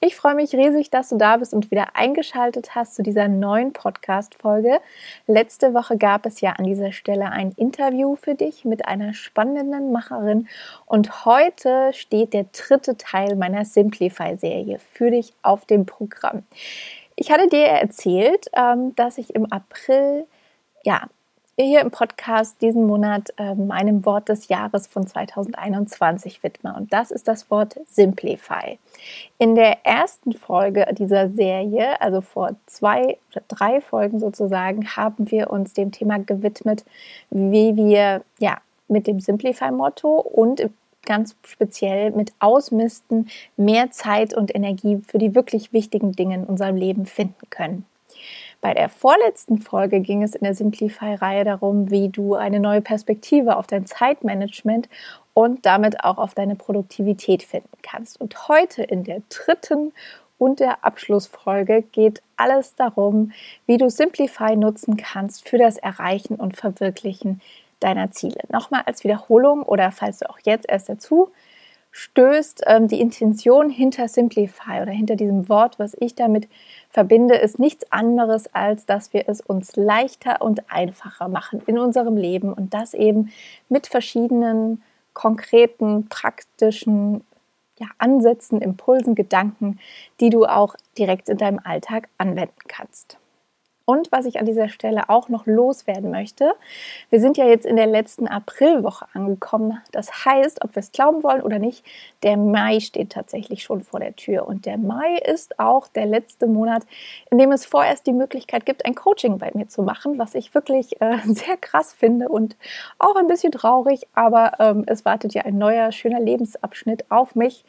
Ich freue mich riesig, dass du da bist und wieder eingeschaltet hast zu dieser neuen Podcast-Folge. Letzte Woche gab es ja an dieser Stelle ein Interview für dich mit einer spannenden Macherin und heute steht der dritte Teil meiner Simplify-Serie für dich auf dem Programm. Ich hatte dir erzählt, ähm, dass ich im April, ja, hier im Podcast diesen Monat ähm, meinem Wort des Jahres von 2021 widme. Und das ist das Wort Simplify. In der ersten Folge dieser Serie, also vor zwei oder drei Folgen sozusagen, haben wir uns dem Thema gewidmet, wie wir ja mit dem Simplify-Motto und ganz speziell mit Ausmisten mehr Zeit und Energie für die wirklich wichtigen Dinge in unserem Leben finden können. Bei der vorletzten Folge ging es in der Simplify-Reihe darum, wie du eine neue Perspektive auf dein Zeitmanagement und damit auch auf deine Produktivität finden kannst. Und heute in der dritten und der Abschlussfolge geht alles darum, wie du Simplify nutzen kannst für das Erreichen und Verwirklichen deiner Ziele. Nochmal als Wiederholung oder falls du auch jetzt erst dazu stößt, ähm, die Intention hinter Simplify oder hinter diesem Wort, was ich damit verbinde, ist nichts anderes, als dass wir es uns leichter und einfacher machen in unserem Leben und das eben mit verschiedenen konkreten, praktischen ja, Ansätzen, Impulsen, Gedanken, die du auch direkt in deinem Alltag anwenden kannst. Und was ich an dieser Stelle auch noch loswerden möchte, wir sind ja jetzt in der letzten Aprilwoche angekommen. Das heißt, ob wir es glauben wollen oder nicht, der Mai steht tatsächlich schon vor der Tür. Und der Mai ist auch der letzte Monat, in dem es vorerst die Möglichkeit gibt, ein Coaching bei mir zu machen, was ich wirklich äh, sehr krass finde und auch ein bisschen traurig. Aber ähm, es wartet ja ein neuer, schöner Lebensabschnitt auf mich.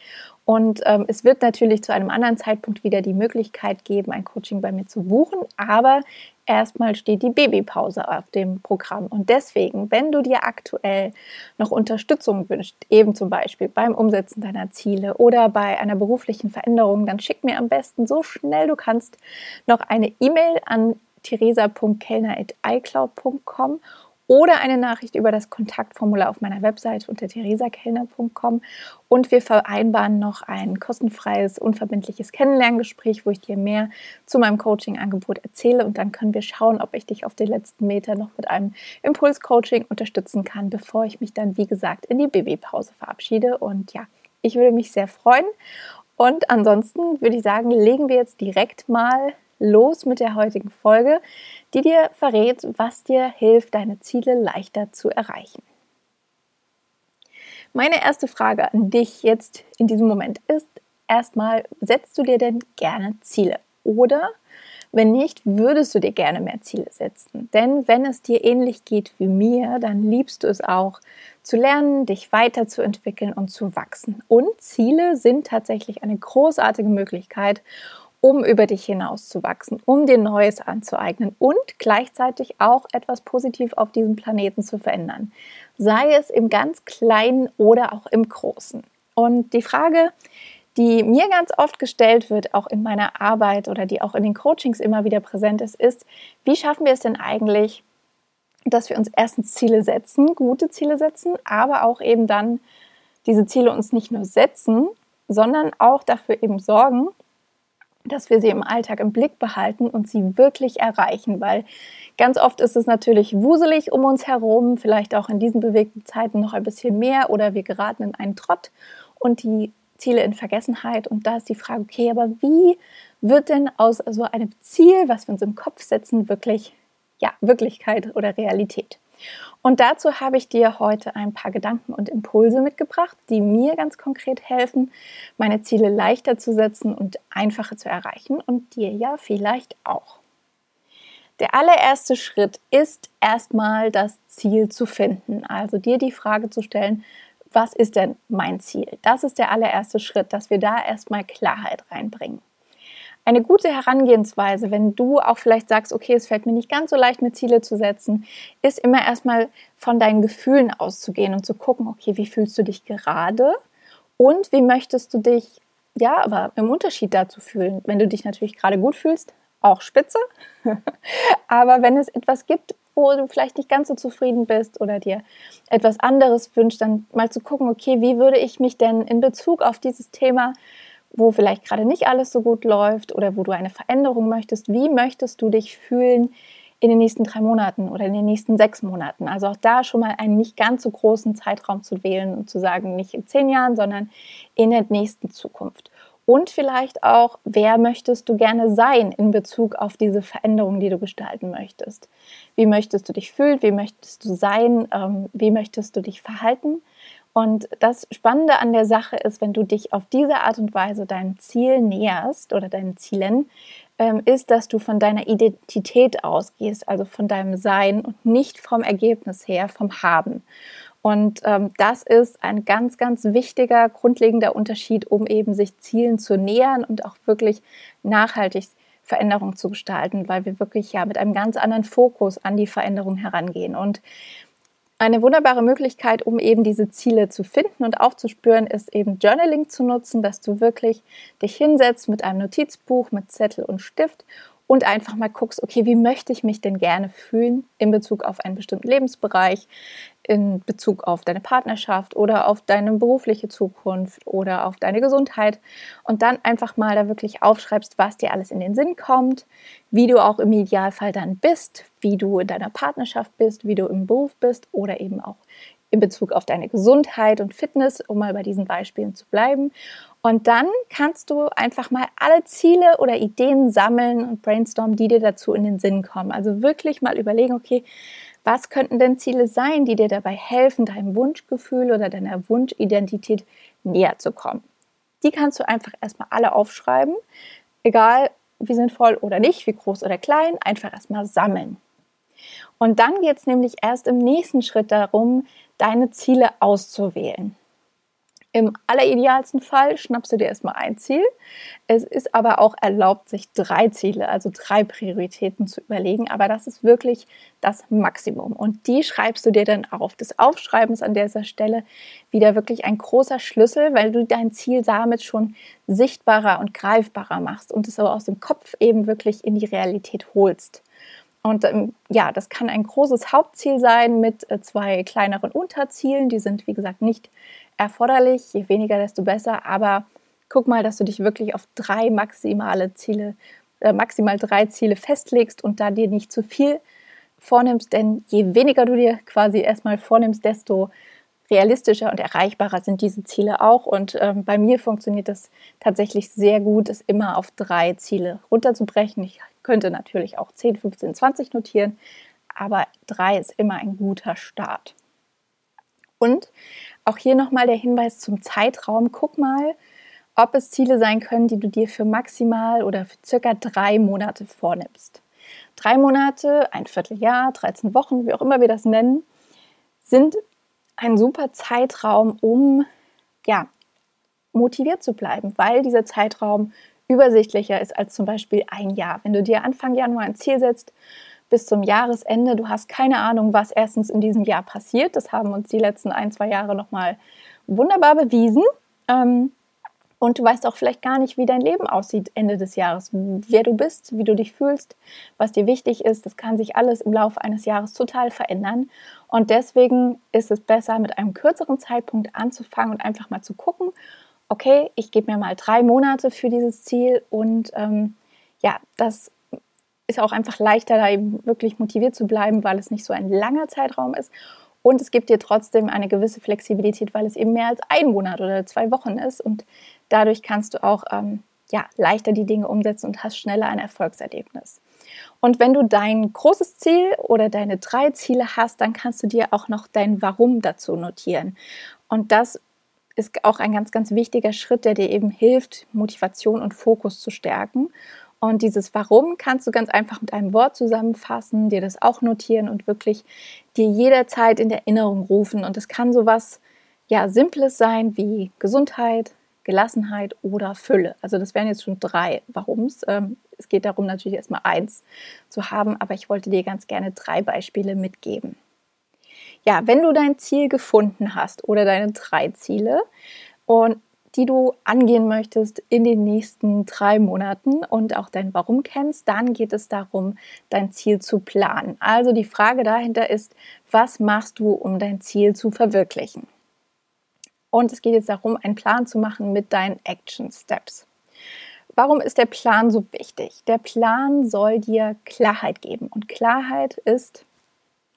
Und ähm, es wird natürlich zu einem anderen Zeitpunkt wieder die Möglichkeit geben, ein Coaching bei mir zu buchen. Aber erstmal steht die Babypause auf dem Programm. Und deswegen, wenn du dir aktuell noch Unterstützung wünschst, eben zum Beispiel beim Umsetzen deiner Ziele oder bei einer beruflichen Veränderung, dann schick mir am besten so schnell du kannst noch eine E-Mail an theresa.kellner.icloud.com oder eine Nachricht über das Kontaktformular auf meiner Webseite unter theresakellner.com und wir vereinbaren noch ein kostenfreies, unverbindliches Kennenlerngespräch, wo ich dir mehr zu meinem Coaching-Angebot erzähle. Und dann können wir schauen, ob ich dich auf den letzten Meter noch mit einem Impuls-Coaching unterstützen kann, bevor ich mich dann, wie gesagt, in die Babypause verabschiede. Und ja, ich würde mich sehr freuen. Und ansonsten würde ich sagen, legen wir jetzt direkt mal los mit der heutigen Folge, die dir verrät, was dir hilft, deine Ziele leichter zu erreichen. Meine erste Frage an dich jetzt in diesem Moment ist erstmal, setzt du dir denn gerne Ziele? Oder wenn nicht, würdest du dir gerne mehr Ziele setzen? Denn wenn es dir ähnlich geht wie mir, dann liebst du es auch zu lernen, dich weiterzuentwickeln und zu wachsen. Und Ziele sind tatsächlich eine großartige Möglichkeit, um über dich hinaus zu wachsen, um dir Neues anzueignen und gleichzeitig auch etwas positiv auf diesem Planeten zu verändern. Sei es im ganz Kleinen oder auch im Großen. Und die Frage, die mir ganz oft gestellt wird, auch in meiner Arbeit oder die auch in den Coachings immer wieder präsent ist, ist, wie schaffen wir es denn eigentlich, dass wir uns erstens Ziele setzen, gute Ziele setzen, aber auch eben dann diese Ziele uns nicht nur setzen, sondern auch dafür eben sorgen, dass wir sie im Alltag im Blick behalten und sie wirklich erreichen, weil ganz oft ist es natürlich wuselig um uns herum, vielleicht auch in diesen bewegten Zeiten noch ein bisschen mehr oder wir geraten in einen Trott und die Ziele in Vergessenheit und da ist die Frage, okay, aber wie wird denn aus so einem Ziel, was wir uns im Kopf setzen, wirklich ja, Wirklichkeit oder Realität? Und dazu habe ich dir heute ein paar Gedanken und Impulse mitgebracht, die mir ganz konkret helfen, meine Ziele leichter zu setzen und einfacher zu erreichen und dir ja vielleicht auch. Der allererste Schritt ist erstmal das Ziel zu finden, also dir die Frage zu stellen, was ist denn mein Ziel? Das ist der allererste Schritt, dass wir da erstmal Klarheit reinbringen. Eine gute Herangehensweise, wenn du auch vielleicht sagst, okay, es fällt mir nicht ganz so leicht, mir Ziele zu setzen, ist immer erstmal von deinen Gefühlen auszugehen und zu gucken, okay, wie fühlst du dich gerade und wie möchtest du dich, ja, aber im Unterschied dazu fühlen. Wenn du dich natürlich gerade gut fühlst, auch spitze. aber wenn es etwas gibt, wo du vielleicht nicht ganz so zufrieden bist oder dir etwas anderes wünschst, dann mal zu gucken, okay, wie würde ich mich denn in Bezug auf dieses Thema wo vielleicht gerade nicht alles so gut läuft oder wo du eine Veränderung möchtest, wie möchtest du dich fühlen in den nächsten drei Monaten oder in den nächsten sechs Monaten? Also auch da schon mal einen nicht ganz so großen Zeitraum zu wählen und zu sagen, nicht in zehn Jahren, sondern in der nächsten Zukunft. Und vielleicht auch, wer möchtest du gerne sein in Bezug auf diese Veränderung, die du gestalten möchtest? Wie möchtest du dich fühlen? Wie möchtest du sein? Ähm, wie möchtest du dich verhalten? Und das Spannende an der Sache ist, wenn du dich auf diese Art und Weise deinem Ziel näherst oder deinen Zielen, ähm, ist, dass du von deiner Identität ausgehst, also von deinem Sein und nicht vom Ergebnis her, vom Haben. Und ähm, das ist ein ganz, ganz wichtiger, grundlegender Unterschied, um eben sich Zielen zu nähern und auch wirklich nachhaltig Veränderung zu gestalten, weil wir wirklich ja mit einem ganz anderen Fokus an die Veränderung herangehen. Und eine wunderbare Möglichkeit, um eben diese Ziele zu finden und aufzuspüren, ist eben Journaling zu nutzen, dass du wirklich dich hinsetzt mit einem Notizbuch, mit Zettel und Stift und einfach mal guckst, okay, wie möchte ich mich denn gerne fühlen in Bezug auf einen bestimmten Lebensbereich, in Bezug auf deine Partnerschaft oder auf deine berufliche Zukunft oder auf deine Gesundheit. Und dann einfach mal da wirklich aufschreibst, was dir alles in den Sinn kommt, wie du auch im Idealfall dann bist, wie du in deiner Partnerschaft bist, wie du im Beruf bist oder eben auch in Bezug auf deine Gesundheit und Fitness, um mal bei diesen Beispielen zu bleiben. Und dann kannst du einfach mal alle Ziele oder Ideen sammeln und brainstormen, die dir dazu in den Sinn kommen. Also wirklich mal überlegen, okay, was könnten denn Ziele sein, die dir dabei helfen, deinem Wunschgefühl oder deiner Wunschidentität näher zu kommen? Die kannst du einfach erstmal alle aufschreiben, egal wie sinnvoll oder nicht, wie groß oder klein, einfach erstmal sammeln. Und dann geht es nämlich erst im nächsten Schritt darum, deine Ziele auszuwählen. Im alleridealsten Fall schnappst du dir erstmal ein Ziel. Es ist aber auch erlaubt, sich drei Ziele, also drei Prioritäten zu überlegen. Aber das ist wirklich das Maximum. Und die schreibst du dir dann auf. Das Aufschreiben ist an dieser Stelle wieder wirklich ein großer Schlüssel, weil du dein Ziel damit schon sichtbarer und greifbarer machst und es aber aus dem Kopf eben wirklich in die Realität holst. Und ähm, ja, das kann ein großes Hauptziel sein mit äh, zwei kleineren Unterzielen. Die sind, wie gesagt, nicht erforderlich. Je weniger, desto besser. Aber guck mal, dass du dich wirklich auf drei maximale Ziele, äh, maximal drei Ziele festlegst und da dir nicht zu viel vornimmst. Denn je weniger du dir quasi erstmal vornimmst, desto realistischer und erreichbarer sind diese Ziele auch. Und ähm, bei mir funktioniert das tatsächlich sehr gut, es immer auf drei Ziele runterzubrechen. Ich könnte natürlich auch 10, 15, 20 notieren, aber drei ist immer ein guter Start. Und auch hier nochmal der Hinweis zum Zeitraum. Guck mal, ob es Ziele sein können, die du dir für maximal oder für circa drei Monate vornimmst. Drei Monate, ein Vierteljahr, 13 Wochen, wie auch immer wir das nennen, sind ein super Zeitraum, um ja, motiviert zu bleiben, weil dieser Zeitraum übersichtlicher ist als zum Beispiel ein Jahr. Wenn du dir Anfang Januar ein Ziel setzt, bis zum Jahresende, du hast keine Ahnung, was erstens in diesem Jahr passiert. Das haben uns die letzten ein, zwei Jahre nochmal wunderbar bewiesen. Ähm, und du weißt auch vielleicht gar nicht, wie dein Leben aussieht Ende des Jahres, wer du bist, wie du dich fühlst, was dir wichtig ist. Das kann sich alles im Laufe eines Jahres total verändern. Und deswegen ist es besser, mit einem kürzeren Zeitpunkt anzufangen und einfach mal zu gucken, okay, ich gebe mir mal drei Monate für dieses Ziel und ähm, ja, das ist auch einfach leichter, da eben wirklich motiviert zu bleiben, weil es nicht so ein langer Zeitraum ist. Und es gibt dir trotzdem eine gewisse Flexibilität, weil es eben mehr als ein Monat oder zwei Wochen ist. Und dadurch kannst du auch ähm, ja, leichter die Dinge umsetzen und hast schneller ein Erfolgserlebnis. Und wenn du dein großes Ziel oder deine drei Ziele hast, dann kannst du dir auch noch dein Warum dazu notieren. Und das ist auch ein ganz, ganz wichtiger Schritt, der dir eben hilft, Motivation und Fokus zu stärken. Und dieses Warum kannst du ganz einfach mit einem Wort zusammenfassen, dir das auch notieren und wirklich dir jederzeit in Erinnerung rufen. Und es kann sowas ja Simples sein wie Gesundheit, Gelassenheit oder Fülle. Also das wären jetzt schon drei Warums. Ähm, es geht darum, natürlich erstmal eins zu haben, aber ich wollte dir ganz gerne drei Beispiele mitgeben. Ja, wenn du dein Ziel gefunden hast oder deine drei Ziele und die du angehen möchtest in den nächsten drei Monaten und auch dein Warum kennst, dann geht es darum, dein Ziel zu planen. Also die Frage dahinter ist, was machst du, um dein Ziel zu verwirklichen? Und es geht jetzt darum, einen Plan zu machen mit deinen Action Steps. Warum ist der Plan so wichtig? Der Plan soll dir Klarheit geben. Und Klarheit ist,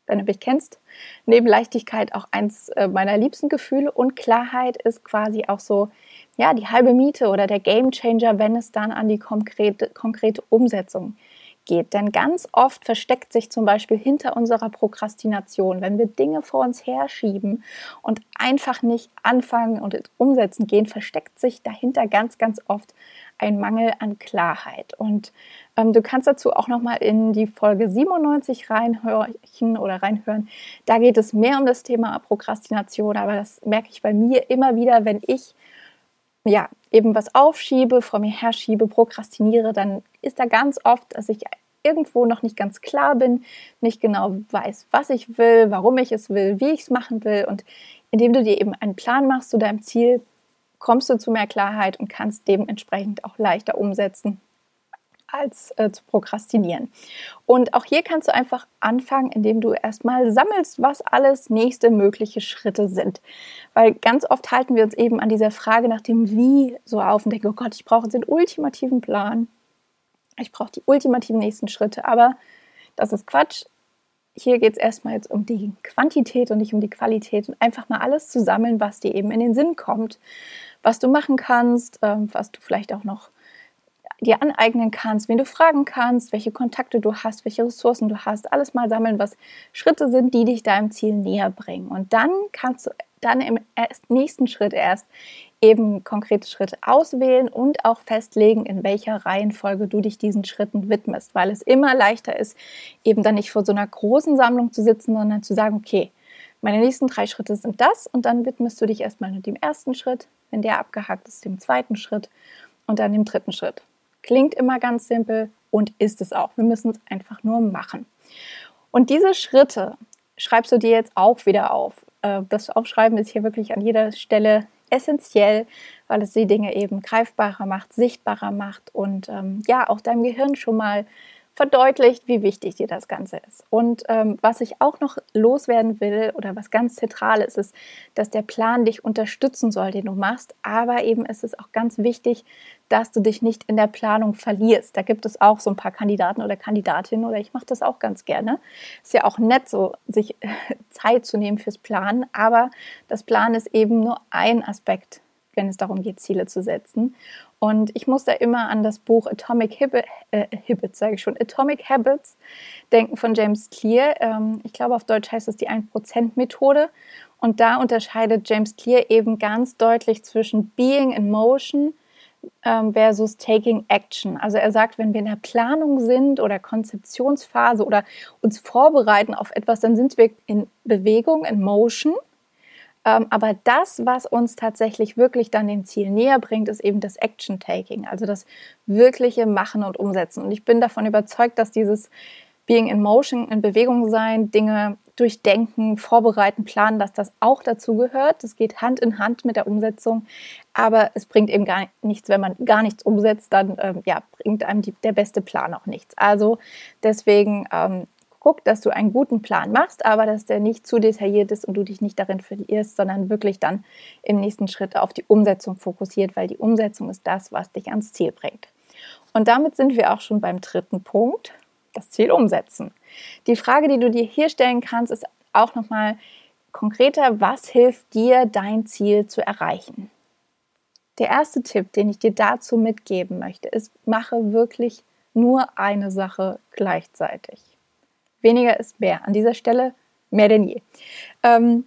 wenn du mich kennst, neben Leichtigkeit auch eins äh, meiner liebsten Gefühle. Und Klarheit ist quasi auch so, ja, die halbe Miete oder der Game Changer, wenn es dann an die konkrete, konkrete Umsetzung geht geht. Denn ganz oft versteckt sich zum Beispiel hinter unserer Prokrastination, wenn wir Dinge vor uns herschieben und einfach nicht anfangen und umsetzen gehen, versteckt sich dahinter ganz, ganz oft ein Mangel an Klarheit. Und ähm, du kannst dazu auch nochmal in die Folge 97 reinhören oder reinhören. Da geht es mehr um das Thema Prokrastination, aber das merke ich bei mir immer wieder, wenn ich ja, eben was aufschiebe, vor mir herschiebe, prokrastiniere, dann ist da ganz oft, dass ich irgendwo noch nicht ganz klar bin, nicht genau weiß, was ich will, warum ich es will, wie ich es machen will. Und indem du dir eben einen Plan machst zu deinem Ziel, kommst du zu mehr Klarheit und kannst dementsprechend auch leichter umsetzen, als äh, zu prokrastinieren. Und auch hier kannst du einfach anfangen, indem du erstmal sammelst, was alles nächste mögliche Schritte sind. Weil ganz oft halten wir uns eben an dieser Frage nach dem Wie so auf und denken, oh Gott, ich brauche den ultimativen Plan. Ich brauche die ultimativen nächsten Schritte. Aber das ist Quatsch. Hier geht es erstmal jetzt um die Quantität und nicht um die Qualität und einfach mal alles zu sammeln, was dir eben in den Sinn kommt, was du machen kannst, ähm, was du vielleicht auch noch dir aneignen kannst, wen du fragen kannst, welche Kontakte du hast, welche Ressourcen du hast, alles mal sammeln, was Schritte sind, die dich deinem Ziel näher bringen. Und dann kannst du dann im nächsten Schritt erst eben konkrete Schritte auswählen und auch festlegen, in welcher Reihenfolge du dich diesen Schritten widmest, weil es immer leichter ist, eben dann nicht vor so einer großen Sammlung zu sitzen, sondern zu sagen, okay, meine nächsten drei Schritte sind das und dann widmest du dich erstmal nur dem ersten Schritt, wenn der abgehakt ist, dem zweiten Schritt und dann dem dritten Schritt. Klingt immer ganz simpel und ist es auch. Wir müssen es einfach nur machen. Und diese Schritte schreibst du dir jetzt auch wieder auf. Äh, das Aufschreiben ist hier wirklich an jeder Stelle essentiell, weil es die Dinge eben greifbarer macht, sichtbarer macht und ähm, ja auch deinem Gehirn schon mal verdeutlicht, wie wichtig dir das Ganze ist. Und ähm, was ich auch noch loswerden will oder was ganz zentral ist, ist, dass der Plan dich unterstützen soll, den du machst. Aber eben ist es auch ganz wichtig, dass du dich nicht in der Planung verlierst. Da gibt es auch so ein paar Kandidaten oder Kandidatinnen oder ich mache das auch ganz gerne. Ist ja auch nett, so sich Zeit zu nehmen fürs Planen. Aber das Planen ist eben nur ein Aspekt wenn es darum geht, Ziele zu setzen. Und ich muss da immer an das Buch Atomic Habits, äh, Habits sage ich schon, Atomic Habits denken von James Clear. Ähm, ich glaube, auf Deutsch heißt es die 1%-Methode. Und da unterscheidet James Clear eben ganz deutlich zwischen Being in Motion ähm, versus Taking Action. Also er sagt, wenn wir in der Planung sind oder Konzeptionsphase oder uns vorbereiten auf etwas, dann sind wir in Bewegung, in Motion – aber das, was uns tatsächlich wirklich dann dem Ziel näher bringt, ist eben das Action-Taking, also das wirkliche Machen und Umsetzen. Und ich bin davon überzeugt, dass dieses Being in Motion, in Bewegung sein, Dinge durchdenken, vorbereiten, planen, dass das auch dazu gehört. Das geht Hand in Hand mit der Umsetzung, aber es bringt eben gar nichts, wenn man gar nichts umsetzt, dann ähm, ja, bringt einem die, der beste Plan auch nichts. Also deswegen ähm, guck, dass du einen guten Plan machst, aber dass der nicht zu detailliert ist und du dich nicht darin verlierst, sondern wirklich dann im nächsten Schritt auf die Umsetzung fokussiert, weil die Umsetzung ist das, was dich ans Ziel bringt. Und damit sind wir auch schon beim dritten Punkt, das Ziel umsetzen. Die Frage, die du dir hier stellen kannst, ist auch nochmal konkreter, was hilft dir, dein Ziel zu erreichen? Der erste Tipp, den ich dir dazu mitgeben möchte, ist, mache wirklich nur eine Sache gleichzeitig weniger ist mehr. An dieser Stelle mehr denn je. Ähm,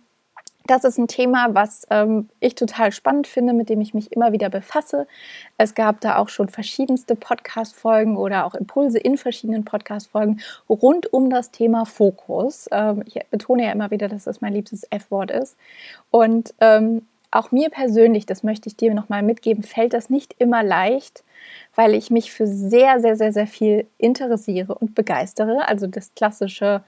das ist ein Thema, was ähm, ich total spannend finde, mit dem ich mich immer wieder befasse. Es gab da auch schon verschiedenste Podcast-Folgen oder auch Impulse in verschiedenen Podcast-Folgen rund um das Thema Fokus. Ähm, ich betone ja immer wieder, dass das mein liebstes F-Wort ist. Und ähm, auch mir persönlich, das möchte ich dir nochmal mitgeben, fällt das nicht immer leicht, weil ich mich für sehr, sehr, sehr, sehr viel interessiere und begeistere. Also das klassische,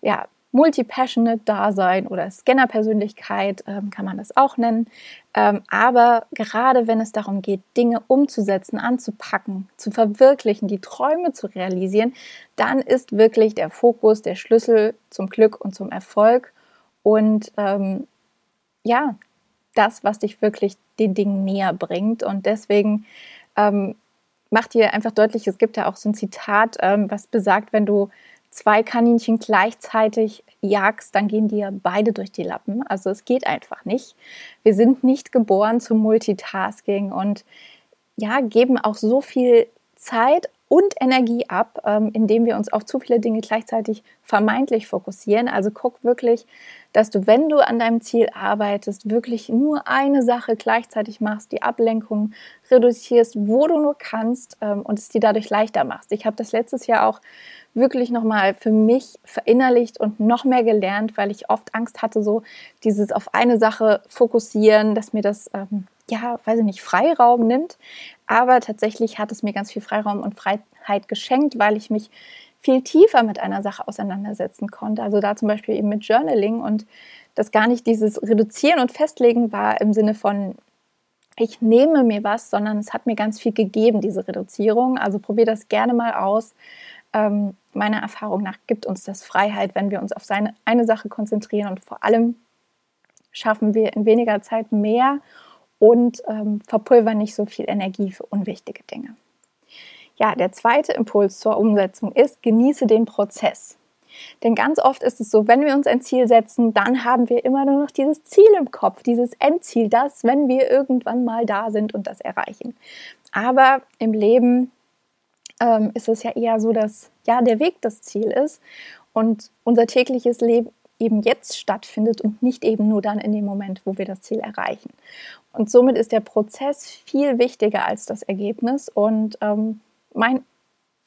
ja, Multi-Passionate-Dasein oder Scanner-Persönlichkeit ähm, kann man das auch nennen. Ähm, aber gerade wenn es darum geht, Dinge umzusetzen, anzupacken, zu verwirklichen, die Träume zu realisieren, dann ist wirklich der Fokus der Schlüssel zum Glück und zum Erfolg. Und ähm, ja, das, was dich wirklich den Dingen näher bringt. Und deswegen ähm, macht dir einfach deutlich, es gibt ja auch so ein Zitat, ähm, was besagt, wenn du zwei Kaninchen gleichzeitig jagst, dann gehen dir beide durch die Lappen. Also es geht einfach nicht. Wir sind nicht geboren zum Multitasking und ja, geben auch so viel Zeit und Energie ab, ähm, indem wir uns auf zu viele Dinge gleichzeitig vermeintlich fokussieren. Also guck wirklich, dass du, wenn du an deinem Ziel arbeitest, wirklich nur eine Sache gleichzeitig machst, die Ablenkung reduzierst, wo du nur kannst ähm, und es dir dadurch leichter machst. Ich habe das letztes Jahr auch wirklich nochmal für mich verinnerlicht und noch mehr gelernt, weil ich oft Angst hatte, so dieses auf eine Sache fokussieren, dass mir das ähm, ja, weiß ich nicht, Freiraum nimmt. Aber tatsächlich hat es mir ganz viel Freiraum und Freiheit geschenkt, weil ich mich viel tiefer mit einer Sache auseinandersetzen konnte. Also da zum Beispiel eben mit Journaling und das gar nicht dieses Reduzieren und Festlegen war im Sinne von, ich nehme mir was, sondern es hat mir ganz viel gegeben, diese Reduzierung. Also probier das gerne mal aus. Ähm, meiner Erfahrung nach gibt uns das Freiheit, wenn wir uns auf seine, eine Sache konzentrieren und vor allem schaffen wir in weniger Zeit mehr und ähm, verpulvern nicht so viel Energie für unwichtige Dinge. Ja, der zweite Impuls zur Umsetzung ist, genieße den Prozess. Denn ganz oft ist es so, wenn wir uns ein Ziel setzen, dann haben wir immer nur noch dieses Ziel im Kopf, dieses Endziel, das, wenn wir irgendwann mal da sind und das erreichen. Aber im Leben ähm, ist es ja eher so, dass ja der Weg das Ziel ist und unser tägliches Leben eben jetzt stattfindet und nicht eben nur dann in dem Moment, wo wir das Ziel erreichen. Und somit ist der Prozess viel wichtiger als das Ergebnis. Und ähm, mein,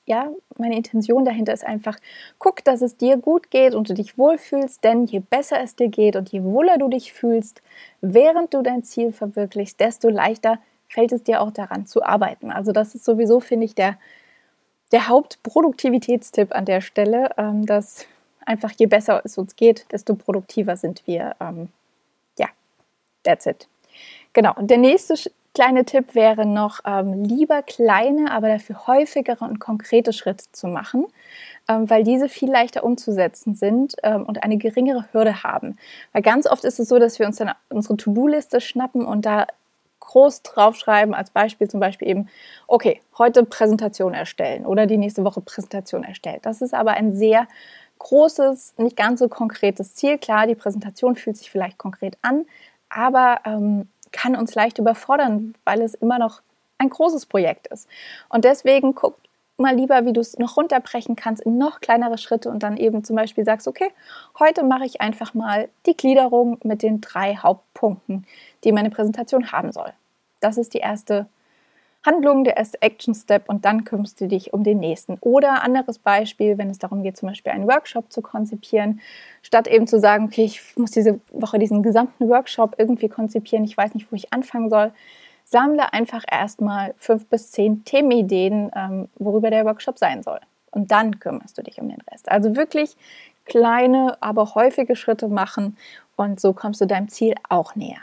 ja, meine Intention dahinter ist einfach, guck, dass es dir gut geht und du dich wohlfühlst, denn je besser es dir geht und je wohler du dich fühlst, während du dein Ziel verwirklichst, desto leichter fällt es dir auch daran zu arbeiten. Also das ist sowieso, finde ich, der, der Hauptproduktivitätstipp an der Stelle, ähm, dass einfach je besser es uns geht, desto produktiver sind wir. Ähm, ja, that's it. Genau, und der nächste kleine Tipp wäre noch, ähm, lieber kleine, aber dafür häufigere und konkrete Schritte zu machen, ähm, weil diese viel leichter umzusetzen sind ähm, und eine geringere Hürde haben. Weil ganz oft ist es so, dass wir uns dann unsere To-Do-Liste schnappen und da groß draufschreiben, als Beispiel zum Beispiel eben, okay, heute Präsentation erstellen oder die nächste Woche Präsentation erstellen. Das ist aber ein sehr großes, nicht ganz so konkretes Ziel. Klar, die Präsentation fühlt sich vielleicht konkret an, aber ähm, kann uns leicht überfordern, weil es immer noch ein großes Projekt ist. Und deswegen guck mal lieber, wie du es noch runterbrechen kannst in noch kleinere Schritte und dann eben zum Beispiel sagst, okay, heute mache ich einfach mal die Gliederung mit den drei Hauptpunkten, die meine Präsentation haben soll. Das ist die erste Handlung, der erste Action Step und dann kümmerst du dich um den nächsten. Oder anderes Beispiel, wenn es darum geht, zum Beispiel einen Workshop zu konzipieren, statt eben zu sagen, okay, ich muss diese Woche diesen gesamten Workshop irgendwie konzipieren, ich weiß nicht, wo ich anfangen soll, sammle einfach erstmal fünf bis zehn Themenideen, ähm, worüber der Workshop sein soll. Und dann kümmerst du dich um den Rest. Also wirklich kleine, aber häufige Schritte machen und so kommst du deinem Ziel auch näher.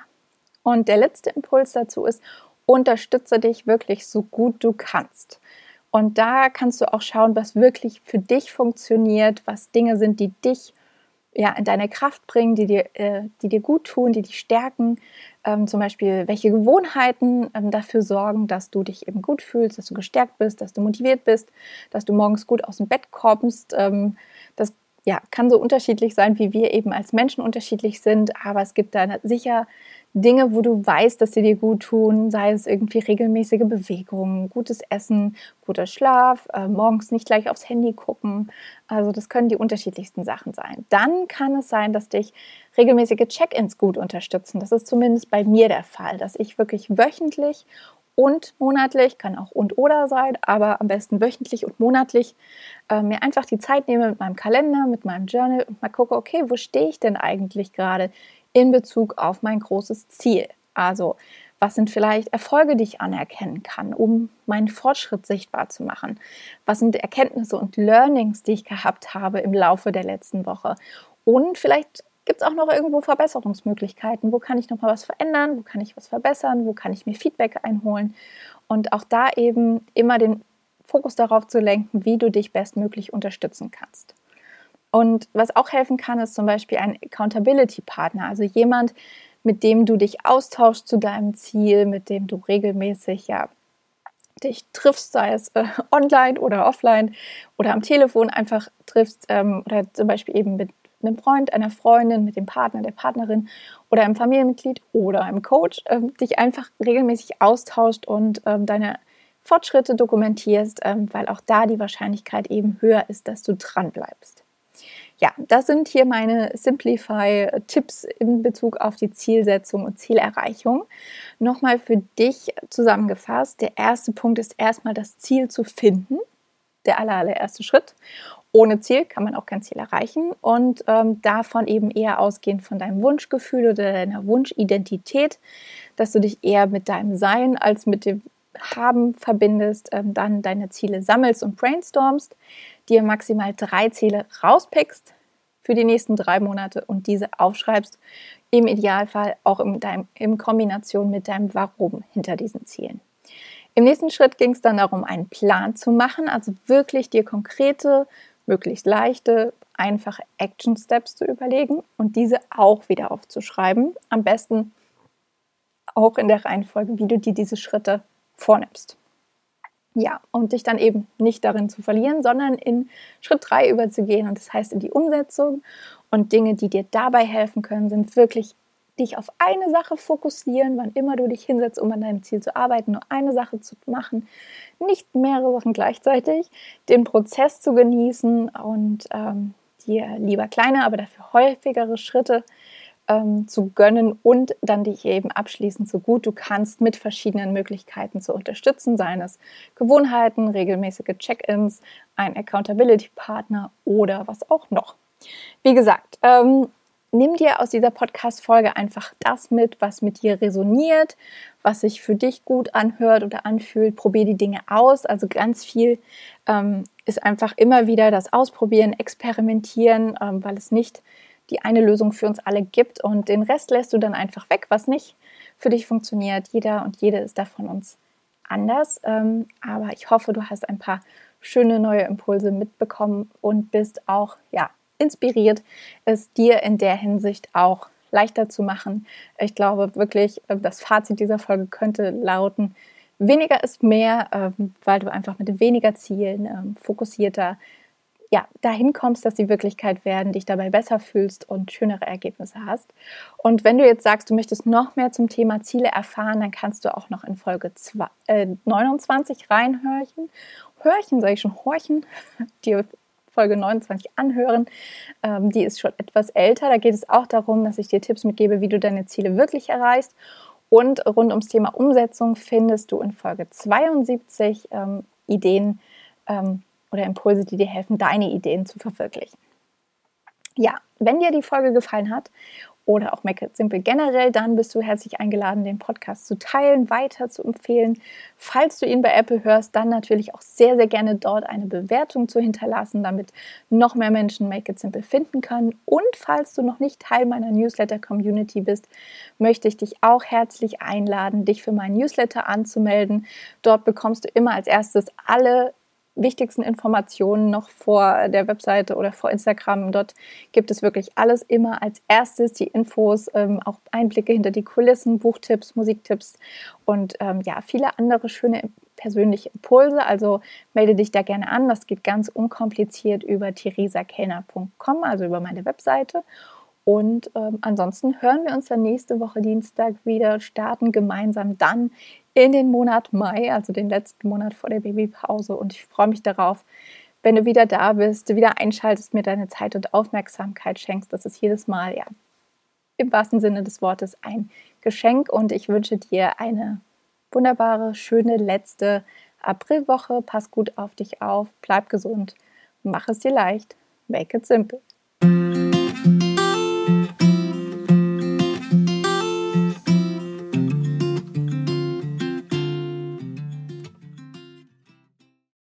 Und der letzte Impuls dazu ist, unterstütze dich wirklich so gut du kannst. Und da kannst du auch schauen, was wirklich für dich funktioniert, was Dinge sind, die dich ja, in deine Kraft bringen, die dir, äh, die dir gut tun, die dich stärken. Ähm, zum Beispiel, welche Gewohnheiten ähm, dafür sorgen, dass du dich eben gut fühlst, dass du gestärkt bist, dass du motiviert bist, dass du morgens gut aus dem Bett kommst. Ähm, das ja, kann so unterschiedlich sein, wie wir eben als Menschen unterschiedlich sind, aber es gibt da sicher Dinge, wo du weißt, dass sie dir gut tun, sei es irgendwie regelmäßige Bewegungen, gutes Essen, guter Schlaf, äh, morgens nicht gleich aufs Handy gucken. Also das können die unterschiedlichsten Sachen sein. Dann kann es sein, dass dich regelmäßige Check-ins gut unterstützen. Das ist zumindest bei mir der Fall, dass ich wirklich wöchentlich und monatlich, kann auch und oder sein, aber am besten wöchentlich und monatlich äh, mir einfach die Zeit nehme mit meinem Kalender, mit meinem Journal und mal gucke, okay, wo stehe ich denn eigentlich gerade? In Bezug auf mein großes Ziel. Also, was sind vielleicht Erfolge, die ich anerkennen kann, um meinen Fortschritt sichtbar zu machen? Was sind Erkenntnisse und Learnings, die ich gehabt habe im Laufe der letzten Woche? Und vielleicht gibt es auch noch irgendwo Verbesserungsmöglichkeiten. Wo kann ich noch mal was verändern? Wo kann ich was verbessern? Wo kann ich mir Feedback einholen? Und auch da eben immer den Fokus darauf zu lenken, wie du dich bestmöglich unterstützen kannst. Und was auch helfen kann, ist zum Beispiel ein Accountability-Partner, also jemand, mit dem du dich austauschst zu deinem Ziel, mit dem du regelmäßig ja dich triffst, sei es äh, online oder offline oder am Telefon einfach triffst ähm, oder zum Beispiel eben mit einem Freund, einer Freundin, mit dem Partner, der Partnerin oder einem Familienmitglied oder einem Coach, ähm, dich einfach regelmäßig austauscht und ähm, deine Fortschritte dokumentierst, ähm, weil auch da die Wahrscheinlichkeit eben höher ist, dass du dran bleibst. Ja, das sind hier meine Simplify-Tipps in Bezug auf die Zielsetzung und Zielerreichung. Nochmal für dich zusammengefasst. Der erste Punkt ist erstmal das Ziel zu finden. Der allererste Schritt. Ohne Ziel kann man auch kein Ziel erreichen und ähm, davon eben eher ausgehend von deinem Wunschgefühl oder deiner Wunschidentität, dass du dich eher mit deinem Sein als mit dem Haben verbindest, ähm, dann deine Ziele sammelst und brainstormst, dir maximal drei Ziele rauspickst für die nächsten drei Monate und diese aufschreibst, im Idealfall auch in, deinem, in Kombination mit deinem Warum hinter diesen Zielen. Im nächsten Schritt ging es dann darum, einen Plan zu machen, also wirklich dir konkrete, möglichst leichte, einfache Action Steps zu überlegen und diese auch wieder aufzuschreiben. Am besten auch in der Reihenfolge, wie du dir diese Schritte vornimmst. Ja, und dich dann eben nicht darin zu verlieren, sondern in Schritt 3 überzugehen und das heißt in die Umsetzung. Und Dinge, die dir dabei helfen können, sind wirklich dich auf eine Sache fokussieren, wann immer du dich hinsetzt, um an deinem Ziel zu arbeiten, nur eine Sache zu machen, nicht mehrere Sachen gleichzeitig, den Prozess zu genießen und ähm, dir lieber kleine, aber dafür häufigere Schritte ähm, zu gönnen und dann dich eben abschließend so gut du kannst mit verschiedenen Möglichkeiten zu unterstützen, seien es Gewohnheiten, regelmäßige Check-ins, ein Accountability-Partner oder was auch noch. Wie gesagt, ähm, nimm dir aus dieser Podcast-Folge einfach das mit, was mit dir resoniert, was sich für dich gut anhört oder anfühlt. Probier die Dinge aus. Also ganz viel ähm, ist einfach immer wieder das Ausprobieren, Experimentieren, ähm, weil es nicht die eine Lösung für uns alle gibt und den Rest lässt du dann einfach weg, was nicht für dich funktioniert. Jeder und jede ist da von uns anders. Ähm, aber ich hoffe, du hast ein paar schöne neue Impulse mitbekommen und bist auch ja inspiriert, es dir in der Hinsicht auch leichter zu machen. Ich glaube wirklich, äh, das Fazit dieser Folge könnte lauten, weniger ist mehr, ähm, weil du einfach mit weniger Zielen ähm, fokussierter ja, dahin kommst, dass sie Wirklichkeit werden, dich dabei besser fühlst und schönere Ergebnisse hast. Und wenn du jetzt sagst, du möchtest noch mehr zum Thema Ziele erfahren, dann kannst du auch noch in Folge 2, äh, 29 reinhörchen. Hörchen, sage ich schon, horchen, die Folge 29 anhören. Ähm, die ist schon etwas älter. Da geht es auch darum, dass ich dir Tipps mitgebe, wie du deine Ziele wirklich erreichst. Und rund ums Thema Umsetzung findest du in Folge 72 ähm, Ideen, ähm, oder Impulse, die dir helfen, deine Ideen zu verwirklichen. Ja, wenn dir die Folge gefallen hat oder auch Make It Simple generell, dann bist du herzlich eingeladen, den Podcast zu teilen, weiter zu empfehlen. Falls du ihn bei Apple hörst, dann natürlich auch sehr, sehr gerne dort eine Bewertung zu hinterlassen, damit noch mehr Menschen Make It Simple finden können. Und falls du noch nicht Teil meiner Newsletter-Community bist, möchte ich dich auch herzlich einladen, dich für meinen Newsletter anzumelden. Dort bekommst du immer als erstes alle wichtigsten Informationen noch vor der Webseite oder vor Instagram. Dort gibt es wirklich alles immer als erstes, die Infos, ähm, auch Einblicke hinter die Kulissen, Buchtipps, Musiktipps und ähm, ja, viele andere schöne persönliche Impulse. Also melde dich da gerne an. Das geht ganz unkompliziert über theresakellner.com, also über meine Webseite. Und ähm, ansonsten hören wir uns dann nächste Woche Dienstag wieder, starten gemeinsam dann in den Monat Mai, also den letzten Monat vor der Babypause. Und ich freue mich darauf, wenn du wieder da bist, wieder einschaltest, mir deine Zeit und Aufmerksamkeit schenkst. Das ist jedes Mal, ja, im wahrsten Sinne des Wortes ein Geschenk. Und ich wünsche dir eine wunderbare, schöne letzte Aprilwoche. Pass gut auf dich auf, bleib gesund, mach es dir leicht, make it simple.